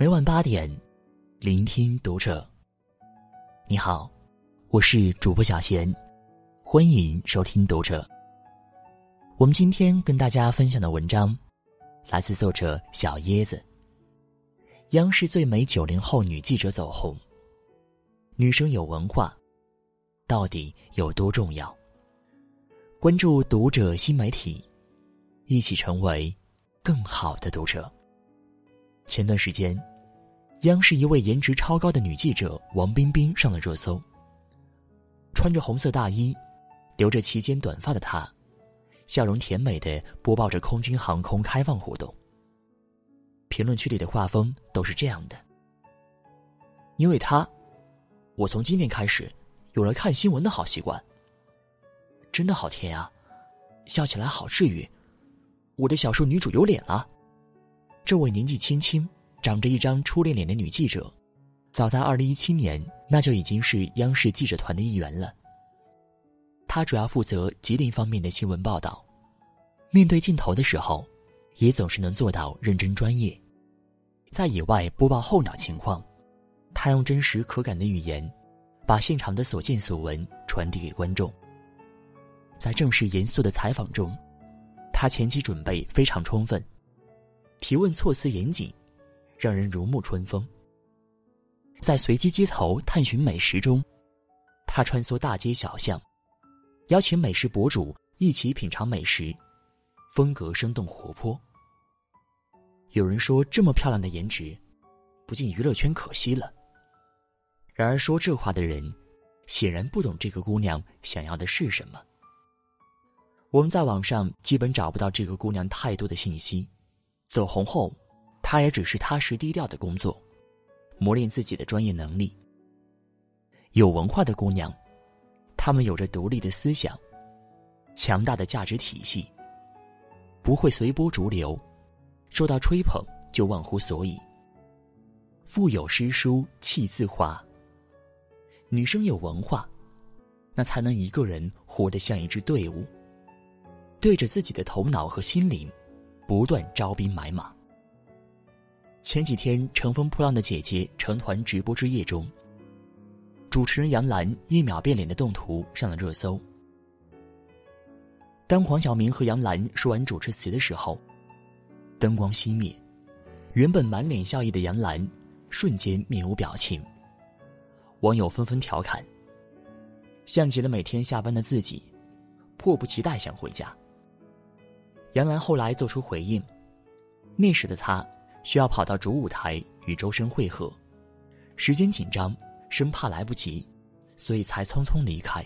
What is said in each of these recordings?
每晚八点，聆听读者。你好，我是主播小贤，欢迎收听读者。我们今天跟大家分享的文章，来自作者小椰子。央视最美九零后女记者走红，女生有文化，到底有多重要？关注读者新媒体，一起成为更好的读者。前段时间，央视一位颜值超高的女记者王冰冰上了热搜。穿着红色大衣、留着齐肩短发的她，笑容甜美的播报着空军航空开放活动。评论区里的画风都是这样的：因为她，我从今天开始有了看新闻的好习惯。真的好甜啊，笑起来好治愈。我的小说女主有脸了。这位年纪轻轻、长着一张初恋脸的女记者，早在二零一七年，那就已经是央视记者团的一员了。她主要负责吉林方面的新闻报道，面对镜头的时候，也总是能做到认真专业。在野外播报候鸟情况，她用真实可感的语言，把现场的所见所闻传递给观众。在正式严肃的采访中，她前期准备非常充分。提问措辞严谨，让人如沐春风。在随机街头探寻美食中，他穿梭大街小巷，邀请美食博主一起品尝美食，风格生动活泼。有人说，这么漂亮的颜值，不进娱乐圈可惜了。然而说这话的人，显然不懂这个姑娘想要的是什么。我们在网上基本找不到这个姑娘太多的信息。走红后，他也只是踏实低调的工作，磨练自己的专业能力。有文化的姑娘，她们有着独立的思想，强大的价值体系，不会随波逐流，受到吹捧就忘乎所以。腹有诗书气自华。女生有文化，那才能一个人活得像一支队伍，对着自己的头脑和心灵。不断招兵买马。前几天，《乘风破浪的姐姐》成团直播之夜中，主持人杨澜一秒变脸的动图上了热搜。当黄晓明和杨澜说完主持词的时候，灯光熄灭，原本满脸笑意的杨澜瞬间面无表情。网友纷纷调侃：“像极了每天下班的自己，迫不及待想回家。”杨澜后来做出回应，那时的她需要跑到主舞台与周深会合，时间紧张，生怕来不及，所以才匆匆离开，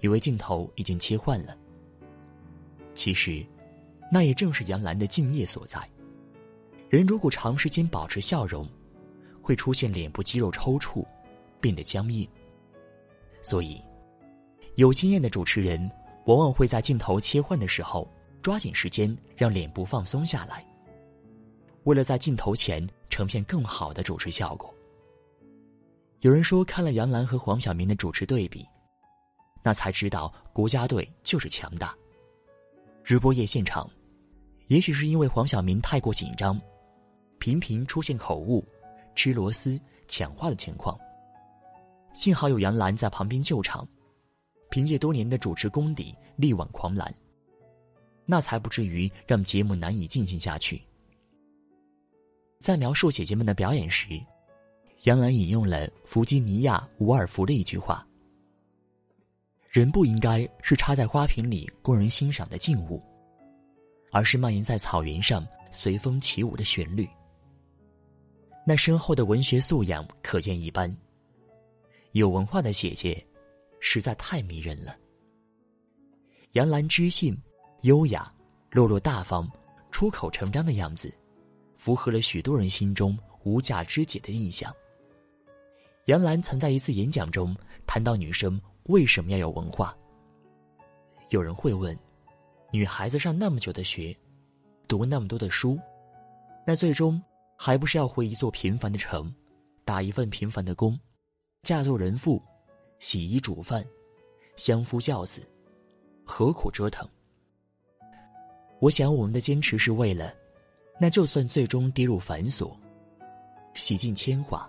以为镜头已经切换了。其实，那也正是杨澜的敬业所在。人如果长时间保持笑容，会出现脸部肌肉抽搐，变得僵硬。所以，有经验的主持人往往会在镜头切换的时候。抓紧时间让脸部放松下来，为了在镜头前呈现更好的主持效果。有人说，看了杨澜和黄晓明的主持对比，那才知道国家队就是强大。直播夜现场，也许是因为黄晓明太过紧张，频频出现口误、吃螺丝、抢话的情况。幸好有杨澜在旁边救场，凭借多年的主持功底力挽狂澜。那才不至于让节目难以进行下去。在描述姐姐们的表演时，杨澜引用了弗吉尼亚·伍尔夫的一句话：“人不应该是插在花瓶里供人欣赏的静物，而是蔓延在草原上随风起舞的旋律。”那深厚的文学素养可见一斑。有文化的姐姐，实在太迷人了。杨澜知性。优雅、落落大方、出口成章的样子，符合了许多人心中无价之姐的印象。杨澜曾在一次演讲中谈到女生为什么要有文化。有人会问：女孩子上那么久的学，读那么多的书，那最终还不是要回一座平凡的城，打一份平凡的工，嫁做人妇，洗衣煮饭，相夫教子，何苦折腾？我想，我们的坚持是为了，那就算最终跌入繁琐，洗尽铅华；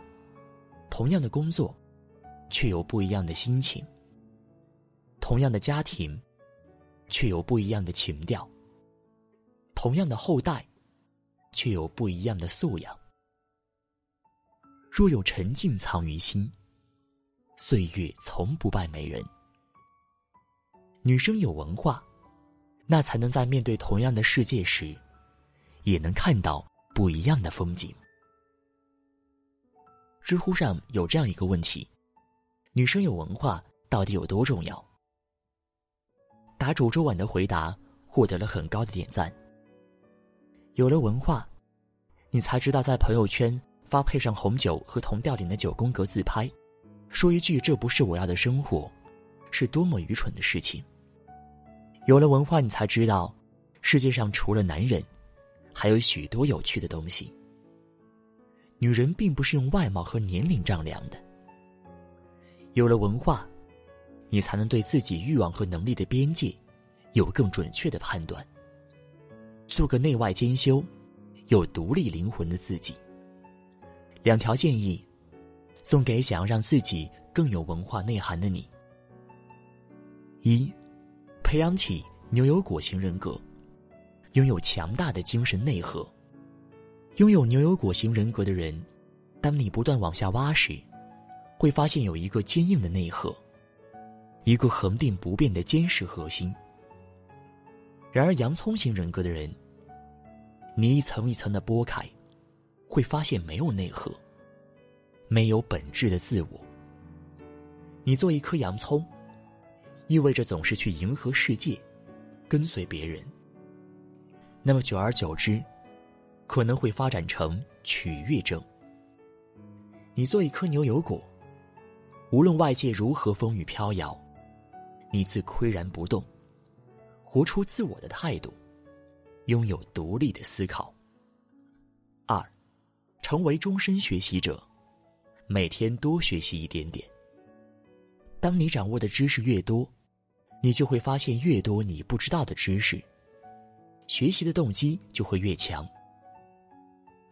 同样的工作，却有不一样的心情；同样的家庭，却有不一样的情调；同样的后代，却有不一样的素养。若有沉静藏于心，岁月从不败美人。女生有文化，那才能在面对同样的世界时，也能看到不一样的风景。知乎上有这样一个问题：女生有文化到底有多重要？答主周婉的回答获得了很高的点赞。有了文化，你才知道在朋友圈发配上红酒和同吊顶的九宫格自拍，说一句“这不是我要的生活”，是多么愚蠢的事情。有了文化，你才知道，世界上除了男人，还有许多有趣的东西。女人并不是用外貌和年龄丈量的。有了文化，你才能对自己欲望和能力的边界，有更准确的判断。做个内外兼修、有独立灵魂的自己。两条建议，送给想要让自己更有文化内涵的你：一。培养起牛油果型人格，拥有强大的精神内核。拥有牛油果型人格的人，当你不断往下挖时，会发现有一个坚硬的内核，一个恒定不变的坚实核心。然而，洋葱型人格的人，你一层一层的剥开，会发现没有内核，没有本质的自我。你做一颗洋葱。意味着总是去迎合世界，跟随别人。那么久而久之，可能会发展成取悦症。你做一颗牛油果，无论外界如何风雨飘摇，你自岿然不动，活出自我的态度，拥有独立的思考。二，成为终身学习者，每天多学习一点点。当你掌握的知识越多。你就会发现越多你不知道的知识，学习的动机就会越强。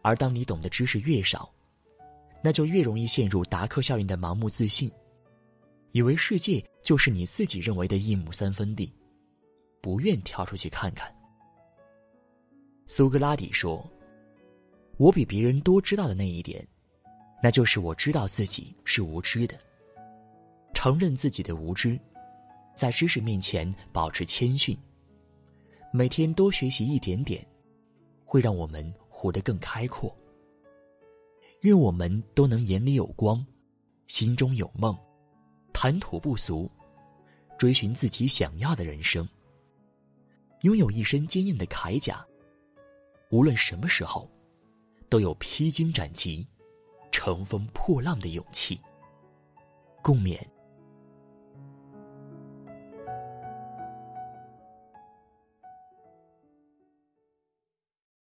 而当你懂的知识越少，那就越容易陷入达克效应的盲目自信，以为世界就是你自己认为的一亩三分地，不愿跳出去看看。苏格拉底说：“我比别人多知道的那一点，那就是我知道自己是无知的，承认自己的无知。”在知识面前保持谦逊，每天多学习一点点，会让我们活得更开阔。愿我们都能眼里有光，心中有梦，谈吐不俗，追寻自己想要的人生。拥有一身坚硬的铠甲，无论什么时候，都有披荆斩棘、乘风破浪的勇气。共勉。